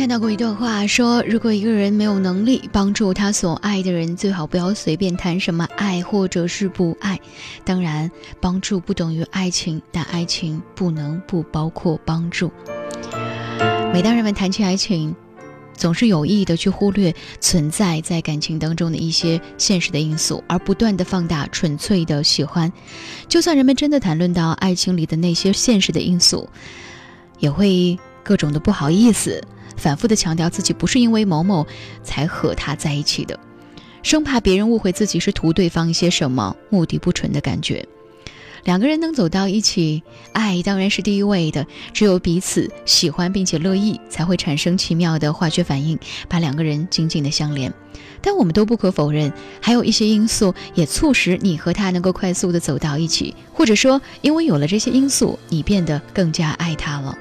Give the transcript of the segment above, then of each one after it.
看到过一段话，说如果一个人没有能力帮助他所爱的人，最好不要随便谈什么爱或者是不爱。当然，帮助不等于爱情，但爱情不能不包括帮助。每当人们谈起爱情，总是有意的去忽略存在在感情当中的一些现实的因素，而不断的放大纯粹的喜欢。就算人们真的谈论到爱情里的那些现实的因素，也会各种的不好意思。反复的强调自己不是因为某某才和他在一起的，生怕别人误会自己是图对方一些什么目的不纯的感觉。两个人能走到一起，爱当然是第一位的。只有彼此喜欢并且乐意，才会产生奇妙的化学反应，把两个人紧紧的相连。但我们都不可否认，还有一些因素也促使你和他能够快速的走到一起，或者说，因为有了这些因素，你变得更加爱他了。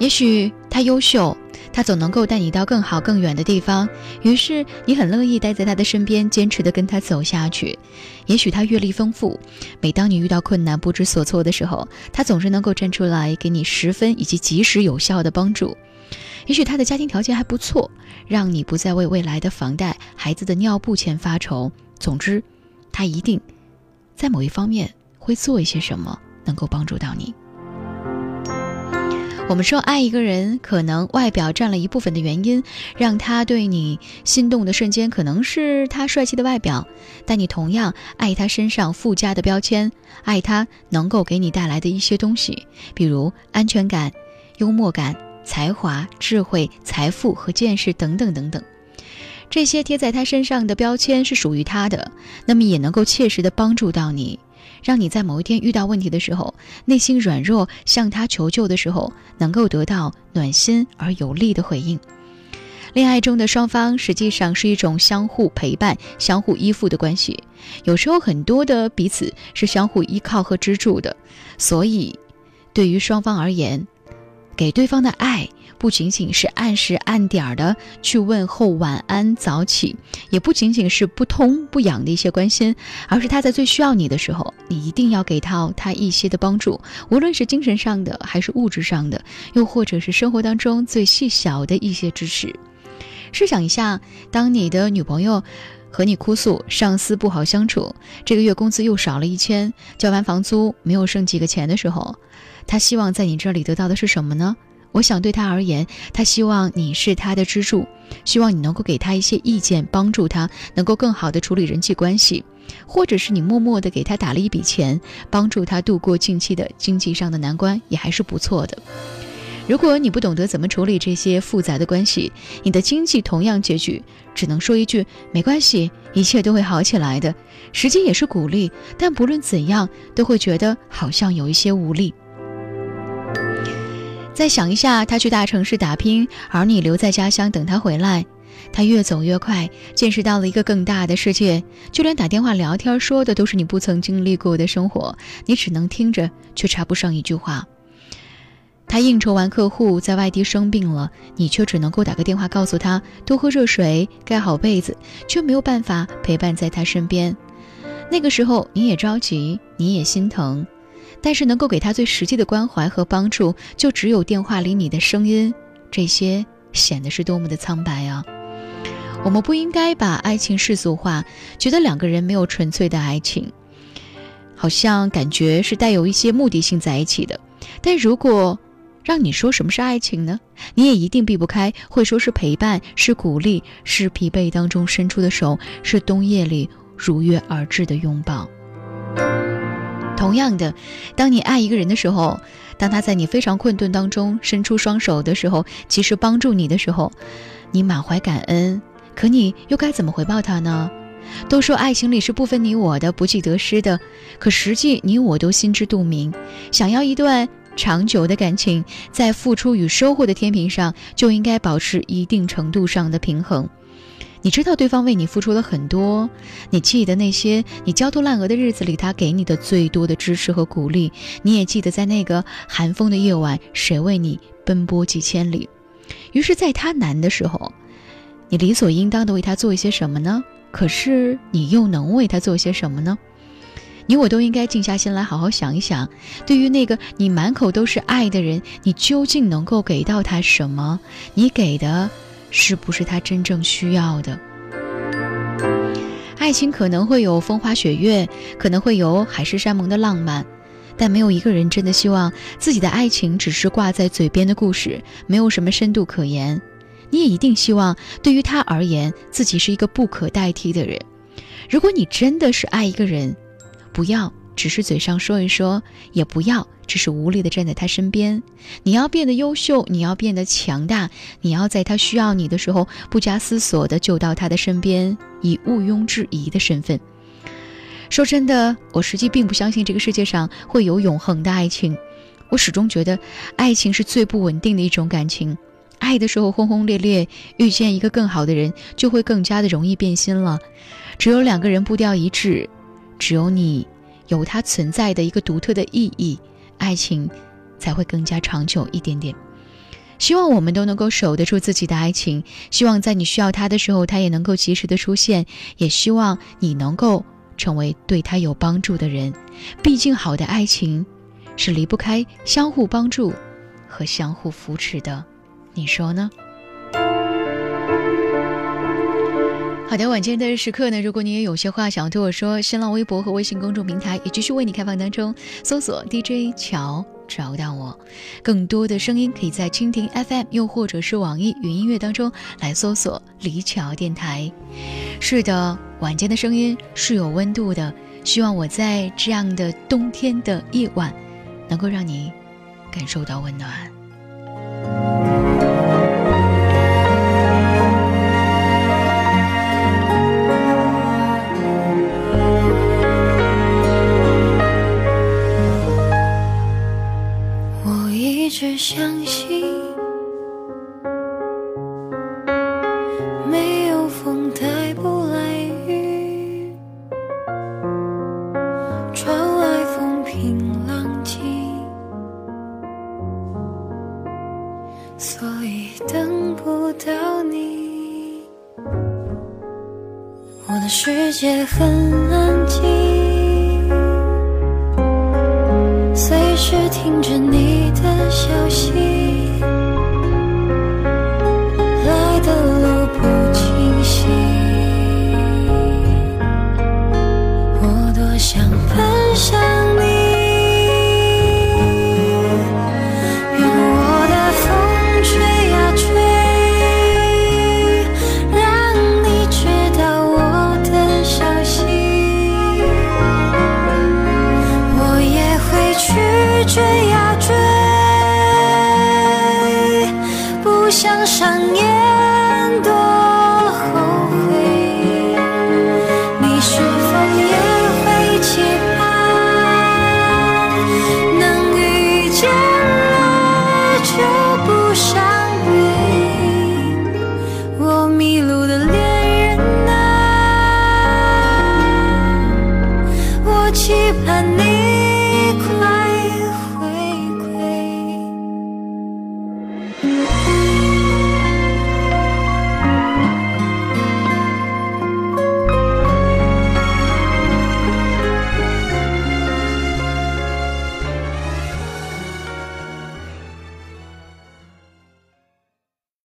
也许他优秀，他总能够带你到更好更远的地方，于是你很乐意待在他的身边，坚持的跟他走下去。也许他阅历丰富，每当你遇到困难不知所措的时候，他总是能够站出来给你十分以及及时有效的帮助。也许他的家庭条件还不错，让你不再为未来的房贷、孩子的尿布钱发愁。总之，他一定在某一方面会做一些什么，能够帮助到你。我们说爱一个人，可能外表占了一部分的原因，让他对你心动的瞬间可能是他帅气的外表，但你同样爱他身上附加的标签，爱他能够给你带来的一些东西，比如安全感、幽默感、才华、智慧、财富和见识等等等等。这些贴在他身上的标签是属于他的，那么也能够切实的帮助到你。让你在某一天遇到问题的时候，内心软弱向他求救的时候，能够得到暖心而有力的回应。恋爱中的双方实际上是一种相互陪伴、相互依附的关系，有时候很多的彼此是相互依靠和支柱的。所以，对于双方而言，给对方的爱。不仅仅是按时按点儿的去问候晚安早起，也不仅仅是不痛不痒的一些关心，而是他在最需要你的时候，你一定要给到他一些的帮助，无论是精神上的还是物质上的，又或者是生活当中最细小的一些支持。试想一下，当你的女朋友和你哭诉上司不好相处，这个月工资又少了一千，交完房租没有剩几个钱的时候，他希望在你这里得到的是什么呢？我想对他而言，他希望你是他的支柱，希望你能够给他一些意见，帮助他能够更好的处理人际关系，或者是你默默的给他打了一笔钱，帮助他度过近期的经济上的难关，也还是不错的。如果你不懂得怎么处理这些复杂的关系，你的经济同样拮据，只能说一句没关系，一切都会好起来的。时间也是鼓励，但不论怎样，都会觉得好像有一些无力。再想一下，他去大城市打拼，而你留在家乡等他回来。他越走越快，见识到了一个更大的世界，就连打电话聊天说的都是你不曾经历过的生活，你只能听着，却插不上一句话。他应酬完客户，在外地生病了，你却只能够打个电话告诉他多喝热水，盖好被子，却没有办法陪伴在他身边。那个时候，你也着急，你也心疼。但是能够给他最实际的关怀和帮助，就只有电话里你的声音，这些显得是多么的苍白啊！我们不应该把爱情世俗化，觉得两个人没有纯粹的爱情，好像感觉是带有一些目的性在一起的。但如果让你说什么是爱情呢？你也一定避不开会说是陪伴，是鼓励，是疲惫当中伸出的手，是冬夜里如约而至的拥抱。同样的，当你爱一个人的时候，当他在你非常困顿当中伸出双手的时候，及时帮助你的时候，你满怀感恩。可你又该怎么回报他呢？都说爱情里是不分你我的，不计得失的，可实际你我都心知肚明。想要一段长久的感情，在付出与收获的天平上，就应该保持一定程度上的平衡。你知道对方为你付出了很多，你记得那些你焦头烂额的日子里，他给你的最多的支持和鼓励。你也记得在那个寒风的夜晚，谁为你奔波几千里。于是，在他难的时候，你理所应当的为他做一些什么呢？可是，你又能为他做些什么呢？你我都应该静下心来，好好想一想，对于那个你满口都是爱的人，你究竟能够给到他什么？你给的是不是他真正需要的？爱情可能会有风花雪月，可能会有海誓山盟的浪漫，但没有一个人真的希望自己的爱情只是挂在嘴边的故事，没有什么深度可言。你也一定希望，对于他而言，自己是一个不可代替的人。如果你真的是爱一个人，不要只是嘴上说一说，也不要只是无力的站在他身边。你要变得优秀，你要变得强大，你要在他需要你的时候不加思索的就到他的身边，以毋庸置疑的身份。说真的，我实际并不相信这个世界上会有永恒的爱情。我始终觉得，爱情是最不稳定的一种感情。爱的时候轰轰烈烈，遇见一个更好的人，就会更加的容易变心了。只有两个人步调一致，只有你有它存在的一个独特的意义，爱情才会更加长久一点点。希望我们都能够守得住自己的爱情，希望在你需要他的时候，他也能够及时的出现，也希望你能够成为对他有帮助的人。毕竟，好的爱情是离不开相互帮助和相互扶持的。你说呢？好的，晚间的时刻呢，如果你也有些话想要对我说，新浪微博和微信公众平台也继续为你开放当中，搜索 DJ 乔找到我。更多的声音可以在蜻蜓 FM，又或者是网易云音乐当中来搜索李乔电台。是的，晚间的声音是有温度的，希望我在这样的冬天的夜晚，能够让你感受到温暖。相信，没有风带不来雨，窗外风平浪静，所以等不到你。我的世界很安静。随时听着你休息。就不想